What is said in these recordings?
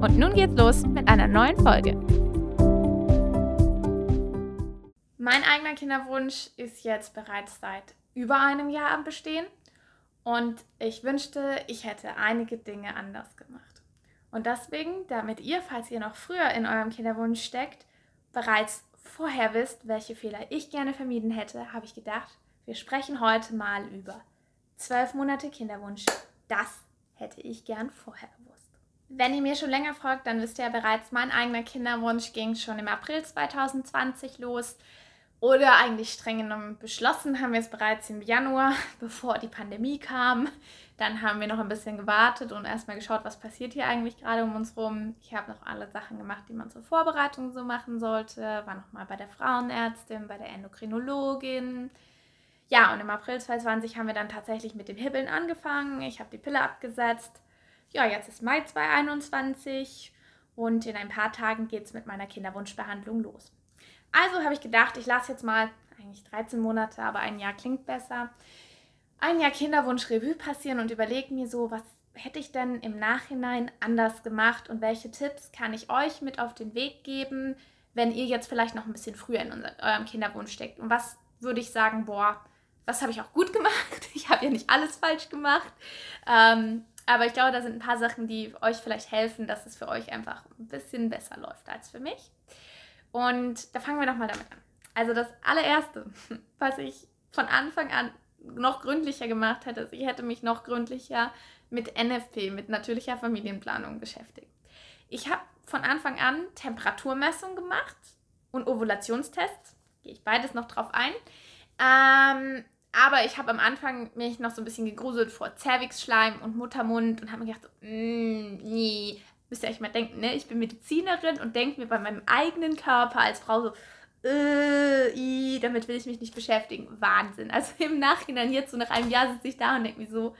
Und nun geht's los mit einer neuen Folge. Mein eigener Kinderwunsch ist jetzt bereits seit über einem Jahr am Bestehen und ich wünschte, ich hätte einige Dinge anders gemacht. Und deswegen, damit ihr, falls ihr noch früher in eurem Kinderwunsch steckt, bereits vorher wisst, welche Fehler ich gerne vermieden hätte, habe ich gedacht, wir sprechen heute mal über zwölf Monate Kinderwunsch. Das hätte ich gern vorher gewusst. Wenn ihr mir schon länger folgt, dann wisst ihr ja bereits, mein eigener Kinderwunsch ging schon im April 2020 los. Oder eigentlich streng genommen beschlossen haben wir es bereits im Januar, bevor die Pandemie kam. Dann haben wir noch ein bisschen gewartet und erstmal geschaut, was passiert hier eigentlich gerade um uns rum. Ich habe noch alle Sachen gemacht, die man zur Vorbereitung so machen sollte. War nochmal bei der Frauenärztin, bei der Endokrinologin. Ja, und im April 2020 haben wir dann tatsächlich mit dem Hibbeln angefangen. Ich habe die Pille abgesetzt ja, jetzt ist Mai 2021 und in ein paar Tagen geht es mit meiner Kinderwunschbehandlung los. Also habe ich gedacht, ich lasse jetzt mal, eigentlich 13 Monate, aber ein Jahr klingt besser, ein Jahr Kinderwunsch-Revue passieren und überlege mir so, was hätte ich denn im Nachhinein anders gemacht und welche Tipps kann ich euch mit auf den Weg geben, wenn ihr jetzt vielleicht noch ein bisschen früher in unser, eurem Kinderwunsch steckt. Und was würde ich sagen, boah, was habe ich auch gut gemacht? Ich habe ja nicht alles falsch gemacht. Ähm, aber ich glaube, da sind ein paar Sachen, die euch vielleicht helfen, dass es für euch einfach ein bisschen besser läuft als für mich. Und da fangen wir doch mal damit an. Also das allererste, was ich von Anfang an noch gründlicher gemacht hätte, ist, ich hätte mich noch gründlicher mit NFP, mit natürlicher Familienplanung beschäftigt. Ich habe von Anfang an Temperaturmessung gemacht und Ovulationstests. Gehe ich beides noch drauf ein. Ähm, aber ich habe am Anfang mich noch so ein bisschen gegruselt vor Zervixschleim und Muttermund und habe mir gedacht, mm, nee, müsst ihr euch mal denken, ne? ich bin Medizinerin und denke mir bei meinem eigenen Körper als Frau so, äh, i, damit will ich mich nicht beschäftigen. Wahnsinn. Also im Nachhinein, jetzt so nach einem Jahr sitze ich da und denke mir so,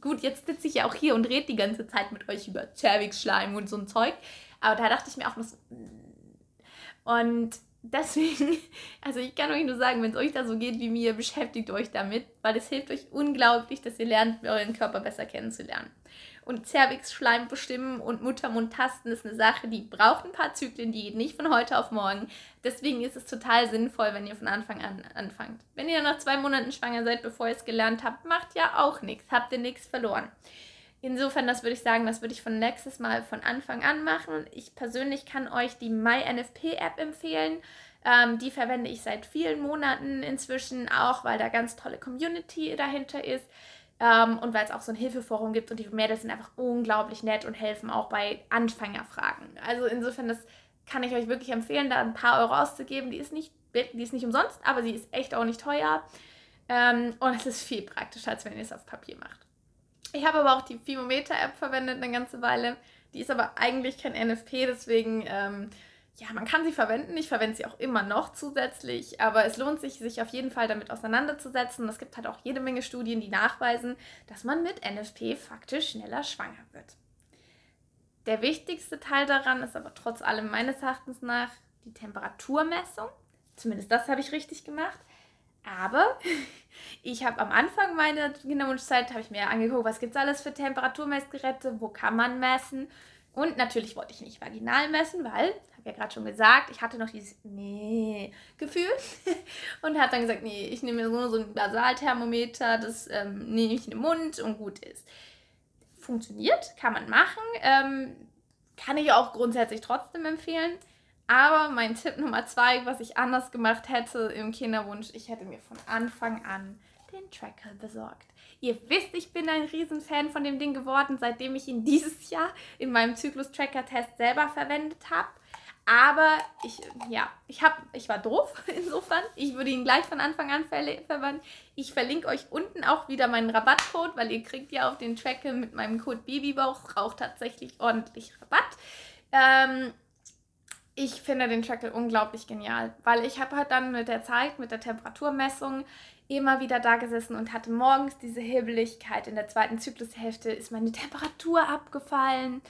gut, jetzt sitze ich ja auch hier und rede die ganze Zeit mit euch über Zervixschleim und so ein Zeug. Aber da dachte ich mir auch noch so, mm. und deswegen, also ich kann euch nur sagen, wenn es euch da so geht wie mir, beschäftigt euch damit, weil es hilft euch unglaublich, dass ihr lernt, euren Körper besser kennenzulernen. Und Cervix-Schleim bestimmen und Muttermund tasten ist eine Sache, die braucht ein paar Zyklen, die geht nicht von heute auf morgen. Deswegen ist es total sinnvoll, wenn ihr von Anfang an anfangt. Wenn ihr nach zwei Monaten schwanger seid, bevor ihr es gelernt habt, macht ja auch nichts, habt ihr nichts verloren. Insofern, das würde ich sagen, das würde ich von nächstes Mal von Anfang an machen. Ich persönlich kann euch die MyNFP-App empfehlen. Ähm, die verwende ich seit vielen Monaten inzwischen auch, weil da ganz tolle Community dahinter ist. Ähm, und weil es auch so ein Hilfeforum gibt und die Mädels sind einfach unglaublich nett und helfen auch bei Anfängerfragen. Also insofern, das kann ich euch wirklich empfehlen, da ein paar Euro auszugeben. Die ist nicht, die ist nicht umsonst, aber sie ist echt auch nicht teuer. Ähm, und es ist viel praktischer, als wenn ihr es auf Papier macht. Ich habe aber auch die Fimometer-App verwendet eine ganze Weile. Die ist aber eigentlich kein NFP, deswegen, ähm, ja, man kann sie verwenden. Ich verwende sie auch immer noch zusätzlich, aber es lohnt sich, sich auf jeden Fall damit auseinanderzusetzen. Es gibt halt auch jede Menge Studien, die nachweisen, dass man mit NFP faktisch schneller schwanger wird. Der wichtigste Teil daran ist aber trotz allem meines Erachtens nach die Temperaturmessung. Zumindest das habe ich richtig gemacht. Aber ich habe am Anfang meiner Kinderwunschzeit, habe ich mir angeguckt, was gibt es alles für Temperaturmessgeräte, wo kann man messen. Und natürlich wollte ich nicht vaginal messen, weil, habe ja gerade schon gesagt, ich hatte noch dieses nee Gefühl und habe dann gesagt, nee, ich nehme nur so ein Basalthermometer, das ähm, nehme ich in den Mund und gut ist. Funktioniert, kann man machen, ähm, kann ich auch grundsätzlich trotzdem empfehlen. Aber mein Tipp Nummer zwei, was ich anders gemacht hätte im Kinderwunsch, ich hätte mir von Anfang an den Tracker besorgt. Ihr wisst, ich bin ein Riesenfan von dem Ding geworden, seitdem ich ihn dieses Jahr in meinem Zyklus-Tracker-Test selber verwendet habe. Aber ich, ja, ich, hab, ich war doof insofern. Ich würde ihn gleich von Anfang an verwenden. Ich verlinke euch unten auch wieder meinen Rabattcode, weil ihr kriegt ja auf den Tracker mit meinem Code Babybauch auch tatsächlich ordentlich Rabatt. Ähm, ich finde den Trackle unglaublich genial, weil ich habe halt dann mit der Zeit, mit der Temperaturmessung immer wieder da gesessen und hatte morgens diese Hibbeligkeit. In der zweiten Zyklushälfte ist meine Temperatur abgefallen.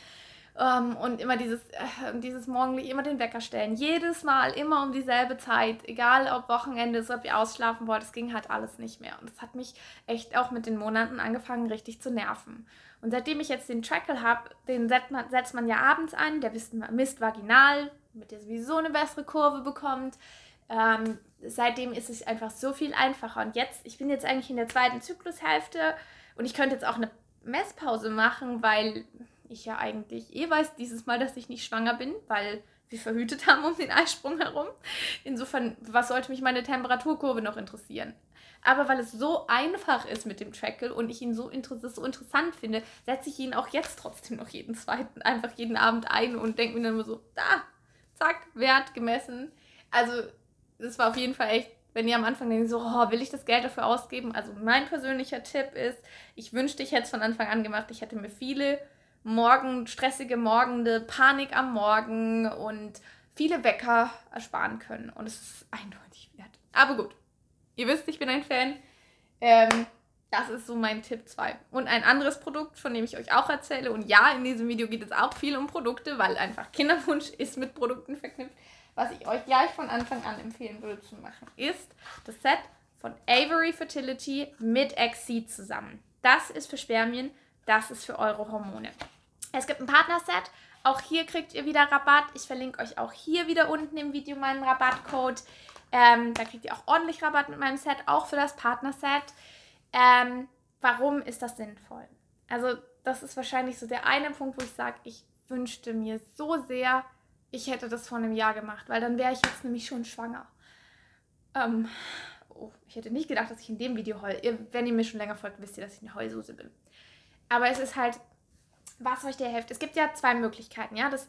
Ähm, und immer dieses, äh, dieses morgendlich, immer den Wecker stellen. Jedes Mal, immer um dieselbe Zeit. Egal ob Wochenende ist, ob ihr ausschlafen wollt, es ging halt alles nicht mehr. Und das hat mich echt auch mit den Monaten angefangen, richtig zu nerven. Und seitdem ich jetzt den Trackle habe, den setzt man, setzt man ja abends ein, der misst vaginal, damit ihr sowieso eine bessere Kurve bekommt. Ähm, seitdem ist es einfach so viel einfacher. Und jetzt, ich bin jetzt eigentlich in der zweiten Zyklushälfte und ich könnte jetzt auch eine Messpause machen, weil ich ja eigentlich eh weiß dieses Mal, dass ich nicht schwanger bin, weil wir verhütet haben um den Eisprung herum. Insofern, was sollte mich meine Temperaturkurve noch interessieren? Aber weil es so einfach ist mit dem Trackle und ich ihn so, inter so interessant finde, setze ich ihn auch jetzt trotzdem noch jeden zweiten, einfach jeden Abend ein und denke mir dann immer so, da, zack, Wert gemessen. Also, das war auf jeden Fall echt, wenn ihr am Anfang denkt, so, oh, will ich das Geld dafür ausgeben? Also, mein persönlicher Tipp ist, ich wünschte, ich hätte es von Anfang an gemacht. Ich hätte mir viele Morgen, stressige Morgende, Panik am Morgen und viele Wecker ersparen können. Und es ist eindeutig wert. Aber gut, ihr wisst, ich bin ein Fan. Ähm, das ist so mein Tipp 2. Und ein anderes Produkt, von dem ich euch auch erzähle. Und ja, in diesem Video geht es auch viel um Produkte, weil einfach Kinderwunsch ist mit Produkten verknüpft. Was ich euch gleich von Anfang an empfehlen würde zu machen, ist das Set von Avery Fertility mit Exceed zusammen. Das ist für Spermien, das ist für eure Hormone. Es gibt ein Partnerset. Auch hier kriegt ihr wieder Rabatt. Ich verlinke euch auch hier wieder unten im Video meinen Rabattcode. Ähm, da kriegt ihr auch ordentlich Rabatt mit meinem Set, auch für das Partnerset. Ähm, warum ist das sinnvoll? Also, das ist wahrscheinlich so der eine Punkt, wo ich sage, ich wünschte mir so sehr, ich hätte das vor einem Jahr gemacht, weil dann wäre ich jetzt nämlich schon schwanger. Ähm, oh, ich hätte nicht gedacht, dass ich in dem Video heul. wenn ihr mir schon länger folgt, wisst ihr, dass ich eine Heulsuse bin. Aber es ist halt was euch da hilft. Es gibt ja zwei Möglichkeiten, ja. Das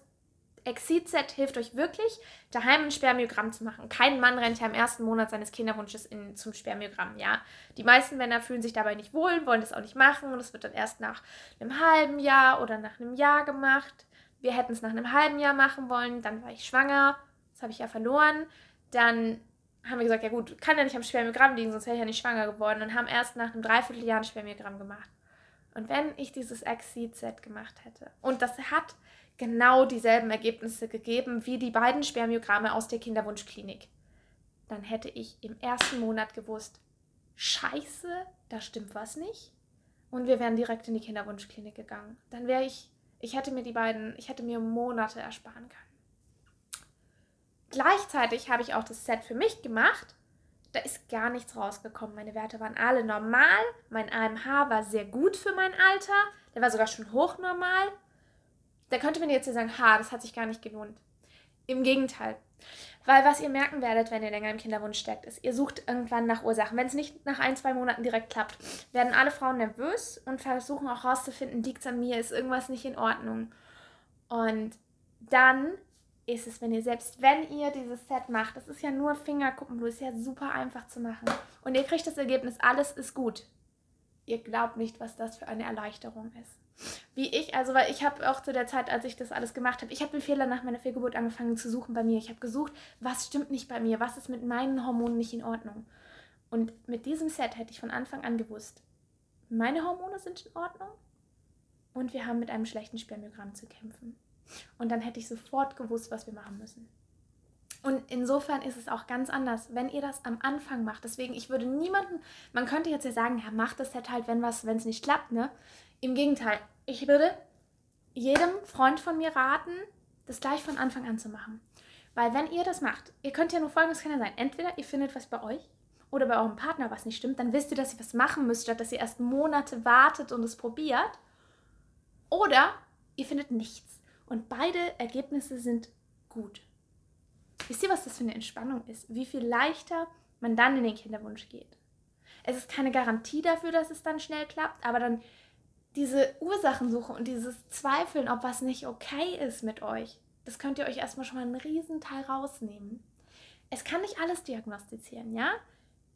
Exit-Set hilft euch wirklich, daheim ein Spermiogramm zu machen. Kein Mann rennt ja im ersten Monat seines Kinderwunsches in, zum Spermiogramm, ja. Die meisten Männer fühlen sich dabei nicht wohl, wollen das auch nicht machen und es wird dann erst nach einem halben Jahr oder nach einem Jahr gemacht. Wir hätten es nach einem halben Jahr machen wollen, dann war ich schwanger, das habe ich ja verloren. Dann haben wir gesagt, ja gut, kann ja nicht am Spermiogramm liegen, sonst wäre ich ja nicht schwanger geworden und haben erst nach einem Dreivierteljahr ein Spermiogramm gemacht. Und wenn ich dieses Exit-Set gemacht hätte und das hat genau dieselben Ergebnisse gegeben wie die beiden Spermiogramme aus der Kinderwunschklinik, dann hätte ich im ersten Monat gewusst, scheiße, da stimmt was nicht. Und wir wären direkt in die Kinderwunschklinik gegangen. Dann wäre ich, ich hätte mir die beiden, ich hätte mir Monate ersparen können. Gleichzeitig habe ich auch das Set für mich gemacht da ist gar nichts rausgekommen. Meine Werte waren alle normal. Mein AMH war sehr gut für mein Alter. Der war sogar schon hochnormal. Da könnte man jetzt sagen, ha, das hat sich gar nicht gelohnt. Im Gegenteil. Weil was ihr merken werdet, wenn ihr länger im Kinderwunsch steckt, ist, ihr sucht irgendwann nach Ursachen. Wenn es nicht nach ein, zwei Monaten direkt klappt, werden alle Frauen nervös und versuchen auch herauszufinden, liegt es an mir, ist irgendwas nicht in Ordnung. Und dann ist es, wenn ihr selbst, wenn ihr dieses Set macht, das ist ja nur Fingerkuppenblut, ist ja super einfach zu machen. Und ihr kriegt das Ergebnis, alles ist gut. Ihr glaubt nicht, was das für eine Erleichterung ist. Wie ich, also weil ich habe auch zu der Zeit, als ich das alles gemacht habe, ich habe den Fehler nach meiner Fehlgeburt angefangen zu suchen bei mir. Ich habe gesucht, was stimmt nicht bei mir, was ist mit meinen Hormonen nicht in Ordnung. Und mit diesem Set hätte ich von Anfang an gewusst, meine Hormone sind in Ordnung und wir haben mit einem schlechten Spermiogramm zu kämpfen. Und dann hätte ich sofort gewusst, was wir machen müssen. Und insofern ist es auch ganz anders, wenn ihr das am Anfang macht. Deswegen, ich würde niemanden, man könnte jetzt ja sagen, ja, macht das halt wenn was, wenn es nicht klappt, ne? Im Gegenteil, ich würde jedem Freund von mir raten, das gleich von Anfang an zu machen. Weil wenn ihr das macht, ihr könnt ja nur folgendes kann ja sein. Entweder ihr findet was bei euch oder bei eurem Partner, was nicht stimmt, dann wisst ihr, dass ihr was machen müsst, statt dass ihr erst Monate wartet und es probiert. Oder ihr findet nichts. Und beide Ergebnisse sind gut. Wisst ihr, was das für eine Entspannung ist? Wie viel leichter man dann in den Kinderwunsch geht. Es ist keine Garantie dafür, dass es dann schnell klappt, aber dann diese Ursachensuche und dieses Zweifeln, ob was nicht okay ist mit euch, das könnt ihr euch erstmal schon mal einen Riesenteil rausnehmen. Es kann nicht alles diagnostizieren, ja?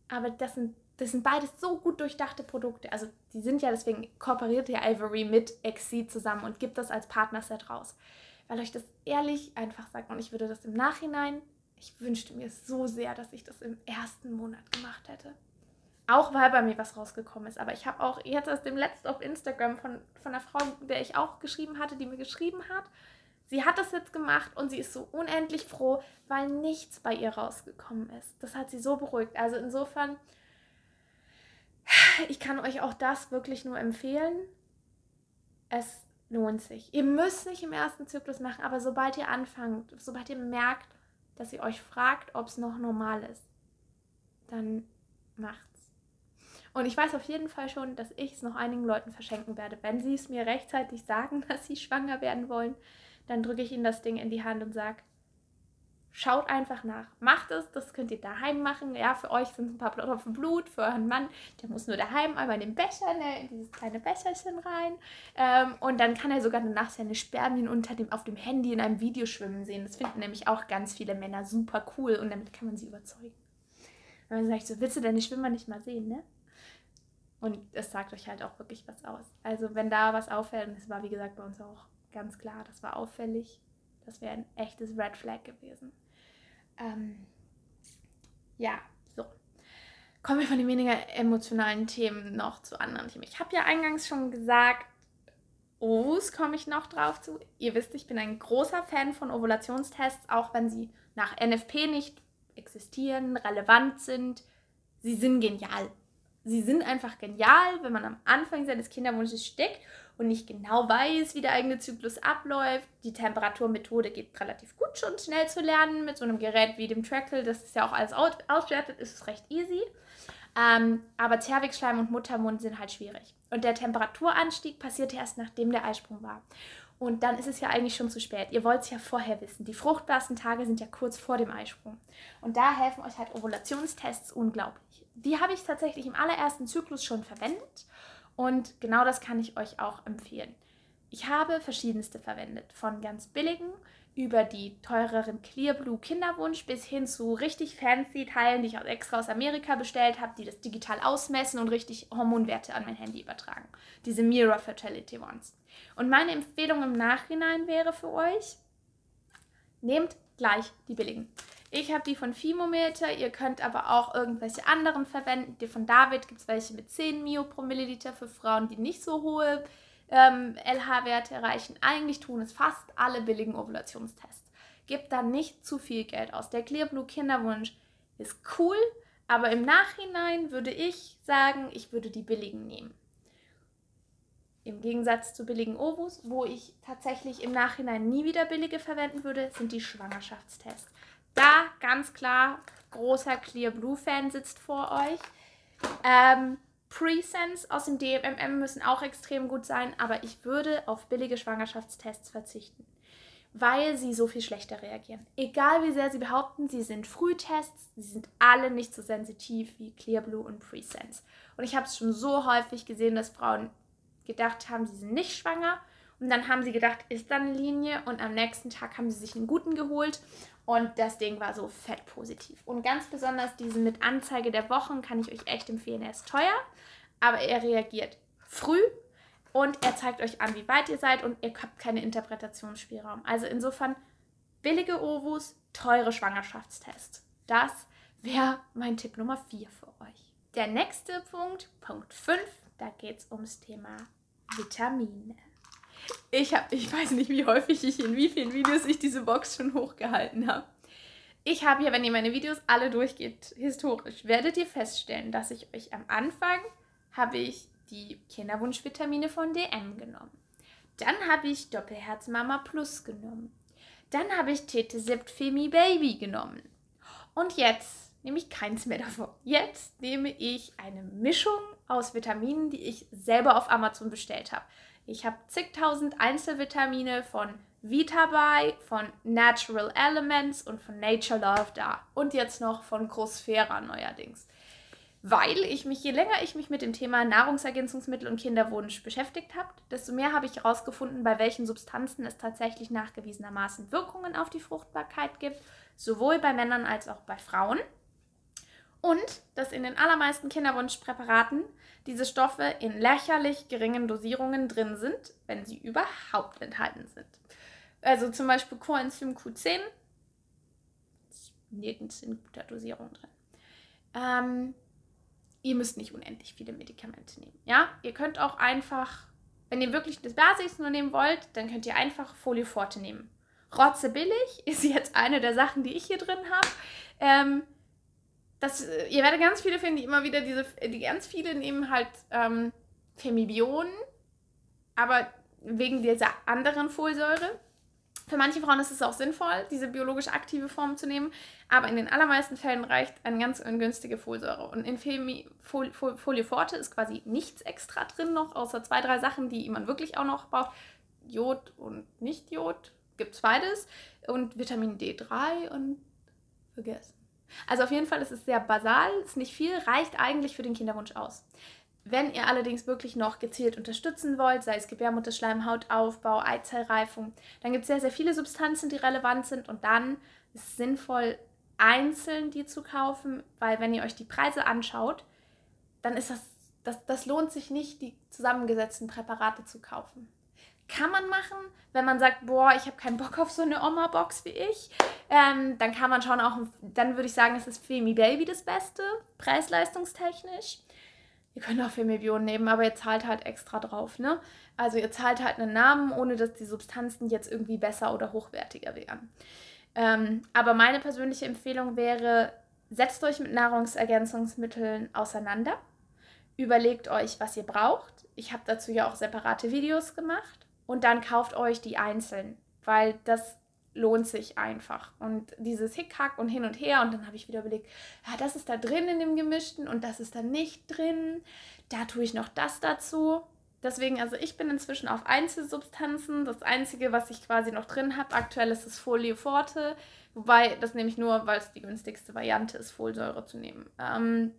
Aber das sind das sind beides so gut durchdachte Produkte. Also die sind ja, deswegen kooperiert ja Ivory mit Exceed zusammen und gibt das als Partnerset raus. weil euch das ehrlich einfach sagt. Und ich würde das im Nachhinein, ich wünschte mir so sehr, dass ich das im ersten Monat gemacht hätte. Auch weil bei mir was rausgekommen ist. Aber ich habe auch jetzt aus dem letzten auf Instagram von, von einer Frau, der ich auch geschrieben hatte, die mir geschrieben hat. Sie hat das jetzt gemacht und sie ist so unendlich froh, weil nichts bei ihr rausgekommen ist. Das hat sie so beruhigt. Also insofern, ich kann euch auch das wirklich nur empfehlen. Es lohnt sich. Ihr müsst nicht im ersten Zyklus machen, aber sobald ihr anfangt, sobald ihr merkt, dass ihr euch fragt, ob es noch normal ist, dann macht's. Und ich weiß auf jeden Fall schon, dass ich es noch einigen Leuten verschenken werde. Wenn sie es mir rechtzeitig sagen, dass sie schwanger werden wollen, dann drücke ich ihnen das Ding in die Hand und sage, Schaut einfach nach. Macht es, das könnt ihr daheim machen. Ja, für euch sind es ein paar Tropfen Blut, für euren Mann, der muss nur daheim einmal in den Becher, ne, in dieses kleine Becherchen rein. Ähm, und dann kann er sogar danach seine Spermien unter dem, auf dem Handy in einem Video schwimmen sehen. Das finden nämlich auch ganz viele Männer super cool und damit kann man sie überzeugen. Dann sage ich so, willst du deine Schwimmer nicht mal sehen, ne? Und es sagt euch halt auch wirklich was aus. Also wenn da was auffällt, und das war wie gesagt bei uns auch ganz klar, das war auffällig, das wäre ein echtes Red Flag gewesen. Ähm, ja, so. Kommen wir von den weniger emotionalen Themen noch zu anderen Themen. Ich habe ja eingangs schon gesagt, Ovus komme ich noch drauf zu. Ihr wisst, ich bin ein großer Fan von Ovulationstests, auch wenn sie nach NFP nicht existieren, relevant sind. Sie sind genial. Sie sind einfach genial, wenn man am Anfang seines Kinderwunsches steckt und nicht genau weiß, wie der eigene Zyklus abläuft. Die Temperaturmethode geht relativ gut schon schnell zu lernen mit so einem Gerät wie dem Trackle. Das ist ja auch alles auswertet, ist es recht easy. Ähm, aber Zervixschleim und Muttermund sind halt schwierig. Und der Temperaturanstieg passiert erst nachdem der Eisprung war. Und dann ist es ja eigentlich schon zu spät. Ihr wollt es ja vorher wissen. Die fruchtbarsten Tage sind ja kurz vor dem Eisprung. Und da helfen euch halt Ovulationstests unglaublich. Die habe ich tatsächlich im allerersten Zyklus schon verwendet. Und genau das kann ich euch auch empfehlen. Ich habe verschiedenste verwendet, von ganz billigen über die teureren Clear Blue Kinderwunsch bis hin zu richtig fancy Teilen, die ich extra aus Amerika bestellt habe, die das digital ausmessen und richtig Hormonwerte an mein Handy übertragen. Diese Mirror Fertility Ones. Und meine Empfehlung im Nachhinein wäre für euch, nehmt gleich die billigen. Ich habe die von Fimometer, ihr könnt aber auch irgendwelche anderen verwenden. Die von David gibt es welche mit 10 Mio pro Milliliter für Frauen, die nicht so hohe ähm, LH-Werte erreichen. Eigentlich tun es fast alle billigen Ovulationstests. Gebt da nicht zu viel Geld aus. Der Clear Blue Kinderwunsch ist cool, aber im Nachhinein würde ich sagen, ich würde die billigen nehmen. Im Gegensatz zu billigen Ovus, wo ich tatsächlich im Nachhinein nie wieder billige verwenden würde, sind die Schwangerschaftstests. Da ganz klar, großer Clear Blue Fan sitzt vor euch. Ähm, Presense aus dem DMM müssen auch extrem gut sein, aber ich würde auf billige Schwangerschaftstests verzichten, weil sie so viel schlechter reagieren. Egal wie sehr sie behaupten, sie sind Frühtests, sie sind alle nicht so sensitiv wie Clear Blue und Presense. Und ich habe es schon so häufig gesehen, dass Frauen gedacht haben, sie sind nicht schwanger und dann haben sie gedacht, ist da eine Linie und am nächsten Tag haben sie sich einen guten geholt und das Ding war so fett positiv. Und ganz besonders diesen mit Anzeige der Wochen kann ich euch echt empfehlen. Er ist teuer, aber er reagiert früh und er zeigt euch an, wie weit ihr seid und ihr habt keine Interpretationsspielraum. Also insofern billige Ovus, teure Schwangerschaftstests. Das wäre mein Tipp Nummer 4 für euch. Der nächste Punkt, Punkt 5, da geht es ums Thema Vitamine. Ich habe, ich weiß nicht, wie häufig ich in wie vielen Videos ich diese Box schon hochgehalten habe. Ich habe hier, wenn ihr meine Videos alle durchgeht, historisch, werdet ihr feststellen, dass ich euch am Anfang habe ich die Kinderwunschvitamine von DM genommen. Dann habe ich Doppelherz Mama Plus genommen. Dann habe ich Tete Sept Femi Baby genommen. Und jetzt nehme ich keins mehr davon. Jetzt nehme ich eine Mischung aus Vitaminen, die ich selber auf Amazon bestellt habe. Ich habe zigtausend Einzelvitamine von Vitabuy, von Natural Elements und von Nature Love da. Und jetzt noch von Großfera neuerdings. Weil ich mich, je länger ich mich mit dem Thema Nahrungsergänzungsmittel und Kinderwunsch beschäftigt habe, desto mehr habe ich herausgefunden, bei welchen Substanzen es tatsächlich nachgewiesenermaßen Wirkungen auf die Fruchtbarkeit gibt, sowohl bei Männern als auch bei Frauen. Und dass in den allermeisten Kinderwunschpräparaten diese Stoffe in lächerlich geringen Dosierungen drin sind, wenn sie überhaupt enthalten sind. Also zum Beispiel Coenzym Q10. Ist nirgends in guter Dosierung drin. Ähm, ihr müsst nicht unendlich viele Medikamente nehmen. Ja, ihr könnt auch einfach, wenn ihr wirklich das Basis nur nehmen wollt, dann könnt ihr einfach Folioforte nehmen. Rotze billig ist jetzt eine der Sachen, die ich hier drin habe. Ähm, das, äh, ihr werdet ganz viele finden, die immer wieder diese, die ganz viele nehmen halt ähm, Femibionen, aber wegen dieser anderen Folsäure. Für manche Frauen ist es auch sinnvoll, diese biologisch aktive Form zu nehmen, aber in den allermeisten Fällen reicht eine ganz ungünstige Folsäure. Und in Femi Fol Fol Folioforte ist quasi nichts extra drin noch, außer zwei, drei Sachen, die man wirklich auch noch braucht. Jod und Nicht-Jod, gibt es beides. Und Vitamin D3 und vergessen. Also auf jeden Fall ist es sehr basal, ist nicht viel, reicht eigentlich für den Kinderwunsch aus. Wenn ihr allerdings wirklich noch gezielt unterstützen wollt, sei es Gebärmutterschleimhautaufbau, Eizellreifung, dann gibt es sehr, sehr viele Substanzen, die relevant sind und dann ist es sinnvoll, einzeln die zu kaufen, weil wenn ihr euch die Preise anschaut, dann ist das, das, das lohnt sich nicht, die zusammengesetzten Präparate zu kaufen. Kann man machen, wenn man sagt, boah, ich habe keinen Bock auf so eine Oma-Box wie ich. Ähm, dann kann man schon auch, dann würde ich sagen, es ist Femi Baby das Beste, preis-leistungstechnisch. Ihr könnt auch Femibion nehmen, aber ihr zahlt halt extra drauf, ne? Also ihr zahlt halt einen Namen, ohne dass die Substanzen jetzt irgendwie besser oder hochwertiger wären. Ähm, aber meine persönliche Empfehlung wäre, setzt euch mit Nahrungsergänzungsmitteln auseinander. Überlegt euch, was ihr braucht. Ich habe dazu ja auch separate Videos gemacht und dann kauft euch die einzeln, weil das lohnt sich einfach. Und dieses Hickhack und hin und her und dann habe ich wieder überlegt, ja, das ist da drin in dem Gemischten und das ist da nicht drin. Da tue ich noch das dazu. Deswegen, also ich bin inzwischen auf Einzelsubstanzen. Das Einzige, was ich quasi noch drin habe, aktuell ist das Folio Forte. Wobei, das nehme ich nur, weil es die günstigste Variante ist, Folsäure zu nehmen. Ähm,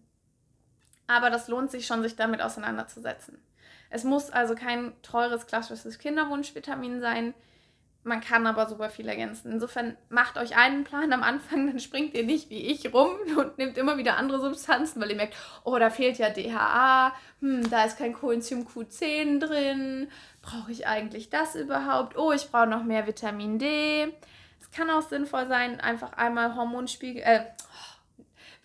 aber das lohnt sich schon, sich damit auseinanderzusetzen. Es muss also kein teures klassisches Kinderwunschvitamin sein. Man kann aber super viel ergänzen. Insofern macht euch einen Plan am Anfang, dann springt ihr nicht wie ich rum und nehmt immer wieder andere Substanzen, weil ihr merkt, oh, da fehlt ja DHA, hm, da ist kein Coenzym Q10 drin, brauche ich eigentlich das überhaupt? Oh, ich brauche noch mehr Vitamin D. Es kann auch sinnvoll sein, einfach einmal Hormonspiegel, äh,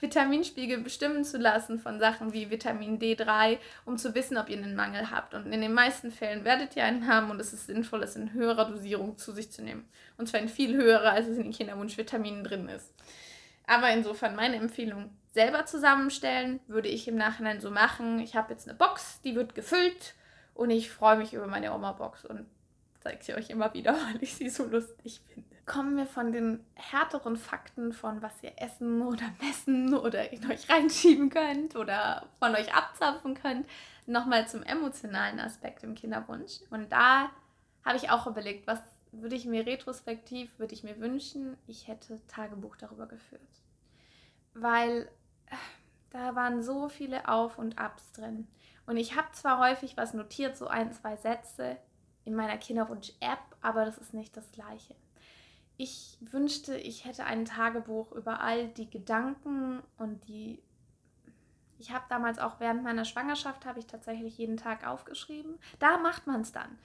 Vitaminspiegel bestimmen zu lassen von Sachen wie Vitamin D3, um zu wissen, ob ihr einen Mangel habt. Und in den meisten Fällen werdet ihr einen haben und es ist sinnvoll, es in höherer Dosierung zu sich zu nehmen. Und zwar in viel höherer, als es in den Kinderwunschvitaminen drin ist. Aber insofern meine Empfehlung, selber zusammenstellen, würde ich im Nachhinein so machen. Ich habe jetzt eine Box, die wird gefüllt und ich freue mich über meine Oma-Box und zeige sie euch immer wieder, weil ich sie so lustig finde kommen wir von den härteren Fakten von was ihr essen oder messen oder in euch reinschieben könnt oder von euch abzapfen könnt, nochmal zum emotionalen Aspekt im Kinderwunsch. Und da habe ich auch überlegt, was würde ich mir retrospektiv, würde ich mir wünschen, ich hätte Tagebuch darüber geführt. Weil äh, da waren so viele Auf und Abs drin. Und ich habe zwar häufig was notiert, so ein, zwei Sätze in meiner Kinderwunsch-App, aber das ist nicht das gleiche ich wünschte, ich hätte ein Tagebuch über all die Gedanken und die. Ich habe damals auch während meiner Schwangerschaft habe ich tatsächlich jeden Tag aufgeschrieben. Da macht man es dann.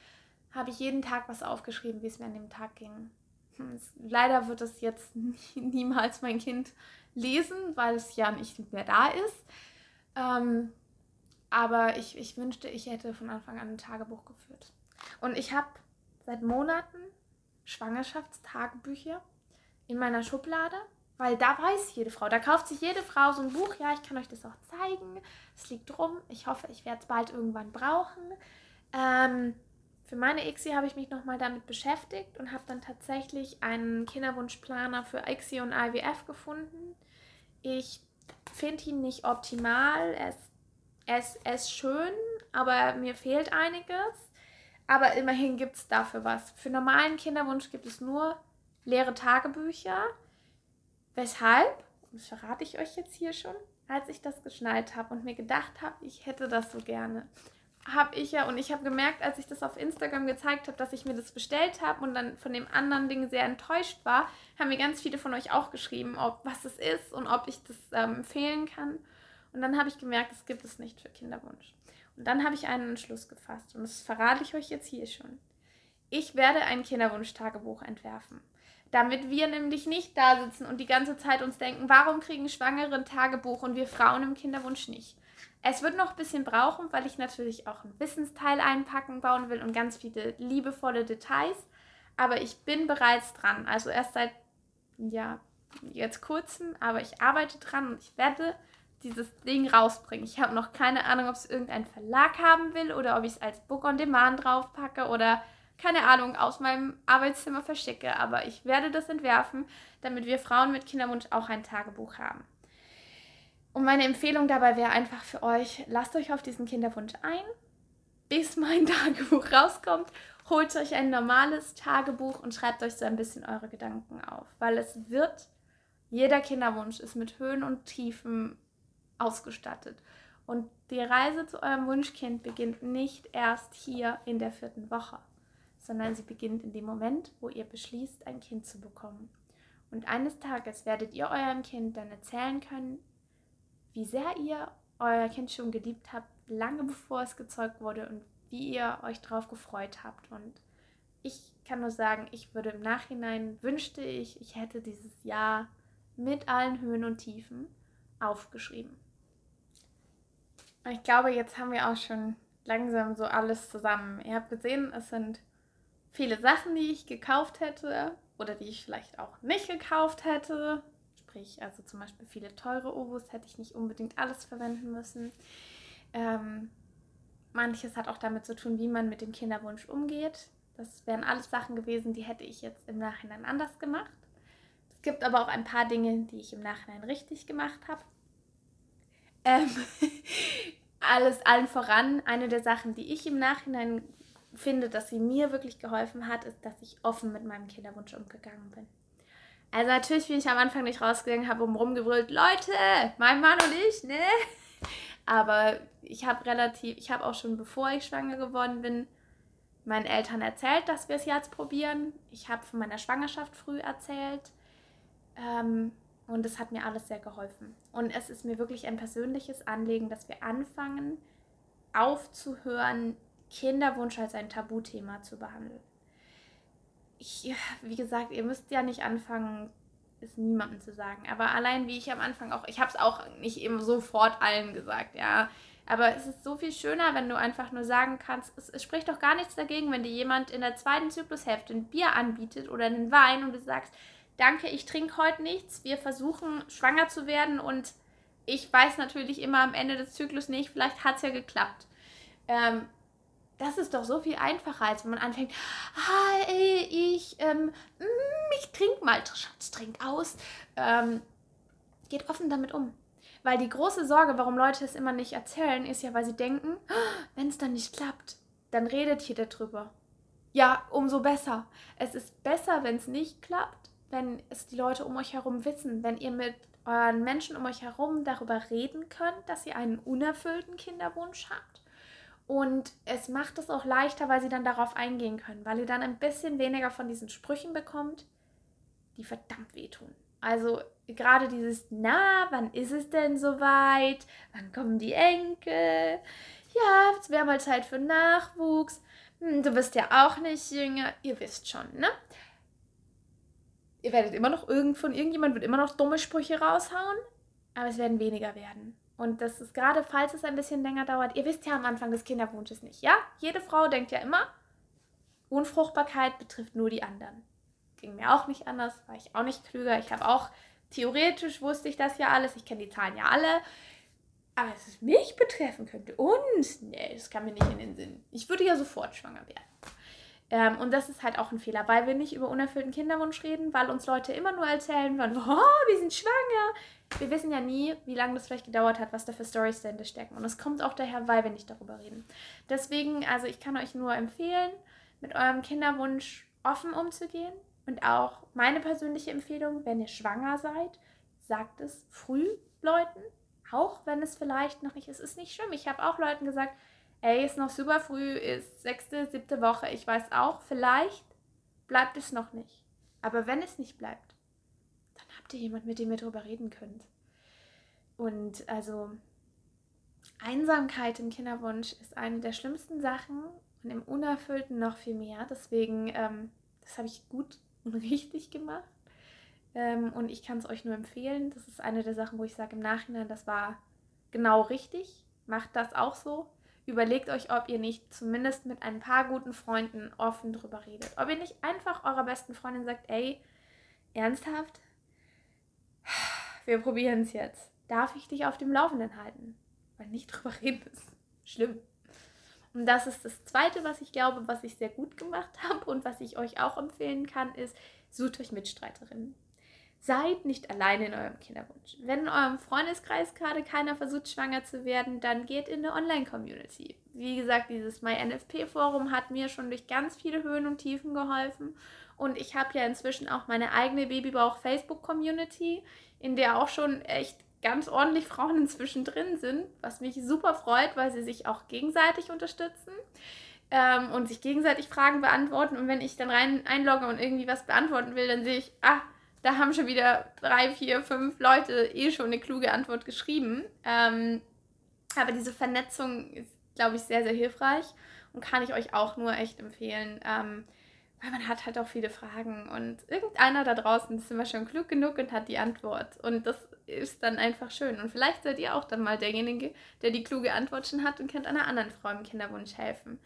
Habe ich jeden Tag was aufgeschrieben, wie es mir an dem Tag ging. Hm, leider wird es jetzt nie, niemals mein Kind lesen, weil es ja nicht mehr da ist. Ähm, aber ich, ich wünschte, ich hätte von Anfang an ein Tagebuch geführt. Und ich habe seit Monaten Schwangerschaftstagebücher in meiner Schublade, weil da weiß jede Frau, da kauft sich jede Frau so ein Buch. Ja, ich kann euch das auch zeigen. Es liegt rum. Ich hoffe, ich werde es bald irgendwann brauchen. Ähm, für meine ICSI habe ich mich nochmal damit beschäftigt und habe dann tatsächlich einen Kinderwunschplaner für ICSI und IWF gefunden. Ich finde ihn nicht optimal. Es, es, es ist schön, aber mir fehlt einiges. Aber immerhin gibt es dafür was. Für normalen Kinderwunsch gibt es nur leere Tagebücher. Weshalb, das verrate ich euch jetzt hier schon, als ich das geschnallt habe und mir gedacht habe, ich hätte das so gerne. Habe ich ja, und ich habe gemerkt, als ich das auf Instagram gezeigt habe, dass ich mir das bestellt habe und dann von dem anderen Ding sehr enttäuscht war, haben mir ganz viele von euch auch geschrieben, ob was es ist und ob ich das ähm, empfehlen kann. Und dann habe ich gemerkt, es gibt es nicht für Kinderwunsch. Und dann habe ich einen Entschluss gefasst und das verrate ich euch jetzt hier schon. Ich werde ein Kinderwunsch-Tagebuch entwerfen. Damit wir nämlich nicht da sitzen und die ganze Zeit uns denken, warum kriegen Schwangere ein Tagebuch und wir Frauen im Kinderwunsch nicht. Es wird noch ein bisschen brauchen, weil ich natürlich auch einen Wissensteil einpacken bauen will und ganz viele liebevolle Details. Aber ich bin bereits dran. Also erst seit, ja, jetzt kurzem, aber ich arbeite dran und ich werde dieses Ding rausbringen. Ich habe noch keine Ahnung, ob es irgendein Verlag haben will oder ob ich es als Book on Demand draufpacke oder keine Ahnung, aus meinem Arbeitszimmer verschicke. Aber ich werde das entwerfen, damit wir Frauen mit Kinderwunsch auch ein Tagebuch haben. Und meine Empfehlung dabei wäre einfach für euch, lasst euch auf diesen Kinderwunsch ein, bis mein Tagebuch rauskommt. Holt euch ein normales Tagebuch und schreibt euch so ein bisschen eure Gedanken auf, weil es wird, jeder Kinderwunsch ist mit Höhen und Tiefen ausgestattet. Und die Reise zu eurem Wunschkind beginnt nicht erst hier in der vierten Woche, sondern sie beginnt in dem Moment, wo ihr beschließt, ein Kind zu bekommen. Und eines Tages werdet ihr eurem Kind dann erzählen können, wie sehr ihr euer Kind schon geliebt habt, lange bevor es gezeugt wurde und wie ihr euch darauf gefreut habt. Und ich kann nur sagen, ich würde im Nachhinein wünschte ich, ich hätte dieses Jahr mit allen Höhen und Tiefen aufgeschrieben. Ich glaube, jetzt haben wir auch schon langsam so alles zusammen. Ihr habt gesehen, es sind viele Sachen, die ich gekauft hätte oder die ich vielleicht auch nicht gekauft hätte. Sprich, also zum Beispiel viele teure Obus hätte ich nicht unbedingt alles verwenden müssen. Ähm, manches hat auch damit zu tun, wie man mit dem Kinderwunsch umgeht. Das wären alles Sachen gewesen, die hätte ich jetzt im Nachhinein anders gemacht. Es gibt aber auch ein paar Dinge, die ich im Nachhinein richtig gemacht habe. Ähm, alles allen voran, eine der Sachen, die ich im Nachhinein finde, dass sie mir wirklich geholfen hat, ist, dass ich offen mit meinem Kinderwunsch umgegangen bin. Also natürlich bin ich am Anfang nicht rausgegangen, habe um rumgebrüllt, Leute, mein Mann und ich, ne? Aber ich habe relativ, ich habe auch schon bevor ich schwanger geworden bin, meinen Eltern erzählt, dass wir es jetzt probieren. Ich habe von meiner Schwangerschaft früh erzählt. Ähm, und es hat mir alles sehr geholfen. Und es ist mir wirklich ein persönliches Anliegen, dass wir anfangen, aufzuhören, Kinderwunsch als ein Tabuthema zu behandeln ich, wie gesagt, ihr müsst ja nicht anfangen, es niemandem zu sagen. Aber allein wie ich am Anfang auch, ich habe es auch nicht eben sofort allen gesagt, ja. Aber es ist so viel schöner, wenn du einfach nur sagen kannst, es, es spricht doch gar nichts dagegen, wenn dir jemand in der zweiten Zyklushälfte ein Bier anbietet oder einen Wein und du sagst, danke, ich trinke heute nichts, wir versuchen schwanger zu werden und ich weiß natürlich immer am Ende des Zyklus nicht, vielleicht hat es ja geklappt. Ähm, das ist doch so viel einfacher, als wenn man anfängt, hi, ich, ähm, mm, ich trinke mal, Schatz, trink aus. Ähm, geht offen damit um. Weil die große Sorge, warum Leute es immer nicht erzählen, ist ja, weil sie denken, wenn es dann nicht klappt, dann redet jeder drüber. Ja, umso besser. Es ist besser, wenn es nicht klappt, wenn es die Leute um euch herum wissen, wenn ihr mit euren Menschen um euch herum darüber reden könnt, dass ihr einen unerfüllten Kinderwunsch habt und es macht es auch leichter, weil sie dann darauf eingehen können, weil ihr dann ein bisschen weniger von diesen Sprüchen bekommt, die verdammt wehtun. Also gerade dieses, na, wann ist es denn soweit? Wann kommen die Enkel? Ja, es wäre mal Zeit für Nachwuchs. Hm, du bist ja auch nicht jünger. Ihr wisst schon, ne? Ihr werdet immer noch irgend von irgendjemand wird immer noch dumme Sprüche raushauen, aber es werden weniger werden. Und das ist gerade, falls es ein bisschen länger dauert, ihr wisst ja am Anfang des Kinderwunsches nicht, ja? Jede Frau denkt ja immer, Unfruchtbarkeit betrifft nur die anderen. Ging mir auch nicht anders, war ich auch nicht klüger. Ich habe auch, theoretisch wusste ich das ja alles, ich kenne die Zahlen ja alle. Aber dass es mich betreffen könnte, uns, nee, das kann mir nicht in den Sinn. Ich würde ja sofort schwanger werden. Ähm, und das ist halt auch ein Fehler, weil wir nicht über unerfüllten Kinderwunsch reden, weil uns Leute immer nur erzählen wollen, oh, wir sind schwanger. Wir wissen ja nie, wie lange das vielleicht gedauert hat, was da für Storys dahinter stecken. Und es kommt auch daher, weil wir nicht darüber reden. Deswegen, also ich kann euch nur empfehlen, mit eurem Kinderwunsch offen umzugehen. Und auch meine persönliche Empfehlung, wenn ihr schwanger seid, sagt es früh Leuten, auch wenn es vielleicht noch nicht ist, ist nicht schlimm. Ich habe auch Leuten gesagt, ey, ist noch super früh, ist sechste, siebte Woche, ich weiß auch, vielleicht bleibt es noch nicht. Aber wenn es nicht bleibt, dann habt ihr jemanden, mit dem ihr darüber reden könnt. Und also Einsamkeit im Kinderwunsch ist eine der schlimmsten Sachen und im Unerfüllten noch viel mehr. Deswegen, ähm, das habe ich gut und richtig gemacht. Ähm, und ich kann es euch nur empfehlen. Das ist eine der Sachen, wo ich sage im Nachhinein, das war genau richtig. Macht das auch so. Überlegt euch, ob ihr nicht zumindest mit ein paar guten Freunden offen drüber redet. Ob ihr nicht einfach eurer besten Freundin sagt, ey, ernsthaft? Wir probieren es jetzt. Darf ich dich auf dem Laufenden halten? Weil nicht drüber reden ist schlimm. Und das ist das Zweite, was ich glaube, was ich sehr gut gemacht habe und was ich euch auch empfehlen kann, ist, sucht euch Mitstreiterinnen. Seid nicht alleine in eurem Kinderwunsch. Wenn in eurem Freundeskreis gerade keiner versucht, schwanger zu werden, dann geht in eine Online-Community. Wie gesagt, dieses MyNFP-Forum hat mir schon durch ganz viele Höhen und Tiefen geholfen. Und ich habe ja inzwischen auch meine eigene Babybauch-Facebook-Community, in der auch schon echt ganz ordentlich Frauen inzwischen drin sind, was mich super freut, weil sie sich auch gegenseitig unterstützen ähm, und sich gegenseitig Fragen beantworten. Und wenn ich dann rein einlogge und irgendwie was beantworten will, dann sehe ich, ah, da haben schon wieder drei, vier, fünf Leute eh schon eine kluge Antwort geschrieben. Ähm, aber diese Vernetzung ist, glaube ich, sehr, sehr hilfreich und kann ich euch auch nur echt empfehlen. Ähm, weil man hat halt auch viele Fragen und irgendeiner da draußen ist immer schon klug genug und hat die Antwort. Und das ist dann einfach schön. Und vielleicht seid ihr auch dann mal derjenige, der die kluge Antwort schon hat und könnt einer anderen Frau im Kinderwunsch helfen.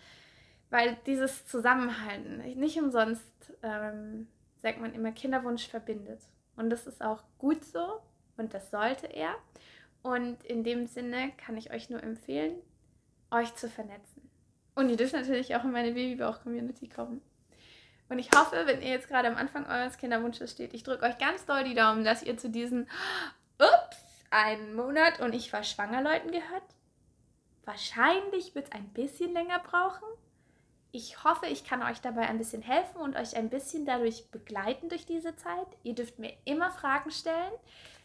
Weil dieses Zusammenhalten, nicht umsonst ähm, sagt man immer, Kinderwunsch verbindet. Und das ist auch gut so und das sollte er. Und in dem Sinne kann ich euch nur empfehlen, euch zu vernetzen. Und ihr dürft natürlich auch in meine Babybauch-Community kommen. Und ich hoffe, wenn ihr jetzt gerade am Anfang eures Kinderwunsches steht, ich drücke euch ganz doll die Daumen, dass ihr zu diesen ups, einen Monat und ich war schwanger Leuten gehört. Wahrscheinlich wird es ein bisschen länger brauchen. Ich hoffe, ich kann euch dabei ein bisschen helfen und euch ein bisschen dadurch begleiten durch diese Zeit. Ihr dürft mir immer Fragen stellen.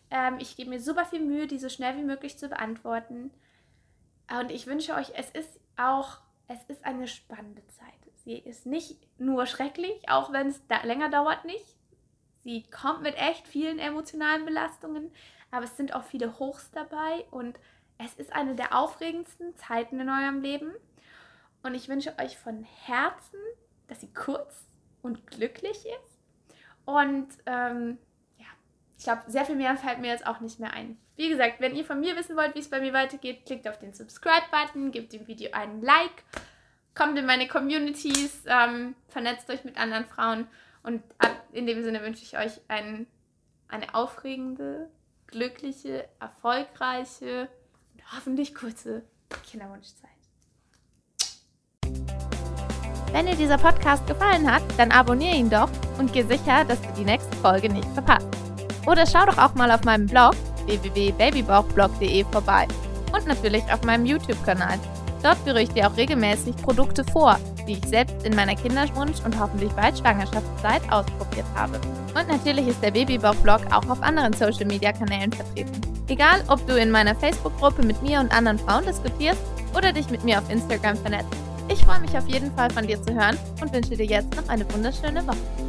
Ähm, ich gebe mir super viel Mühe, die so schnell wie möglich zu beantworten. Und ich wünsche euch, es ist auch, es ist eine spannende Zeit. Sie ist nicht nur schrecklich, auch wenn es da länger dauert nicht. Sie kommt mit echt vielen emotionalen Belastungen, aber es sind auch viele Hochs dabei und es ist eine der aufregendsten Zeiten in eurem Leben. Und ich wünsche euch von Herzen, dass sie kurz und glücklich ist. Und ähm, ja, ich glaube, sehr viel mehr fällt mir jetzt auch nicht mehr ein. Wie gesagt, wenn ihr von mir wissen wollt, wie es bei mir weitergeht, klickt auf den Subscribe-Button, gebt dem Video einen Like, kommt in meine Communities, ähm, vernetzt euch mit anderen Frauen. Und in dem Sinne wünsche ich euch ein, eine aufregende, glückliche, erfolgreiche und hoffentlich kurze Kinderwunschzeit. Wenn dir dieser Podcast gefallen hat, dann abonniere ihn doch und geh sicher, dass du die nächste Folge nicht verpasst. Oder schau doch auch mal auf meinem Blog www.babybauchblog.de vorbei und natürlich auf meinem YouTube-Kanal. Dort führe ich dir auch regelmäßig Produkte vor, die ich selbst in meiner Kinderwunsch- und hoffentlich bald Schwangerschaftszeit ausprobiert habe. Und natürlich ist der Babybauch-Blog auch auf anderen Social-Media-Kanälen vertreten. Egal, ob du in meiner Facebook-Gruppe mit mir und anderen Frauen diskutierst oder dich mit mir auf Instagram vernetzt. Ich freue mich auf jeden Fall von dir zu hören und wünsche dir jetzt noch eine wunderschöne Woche.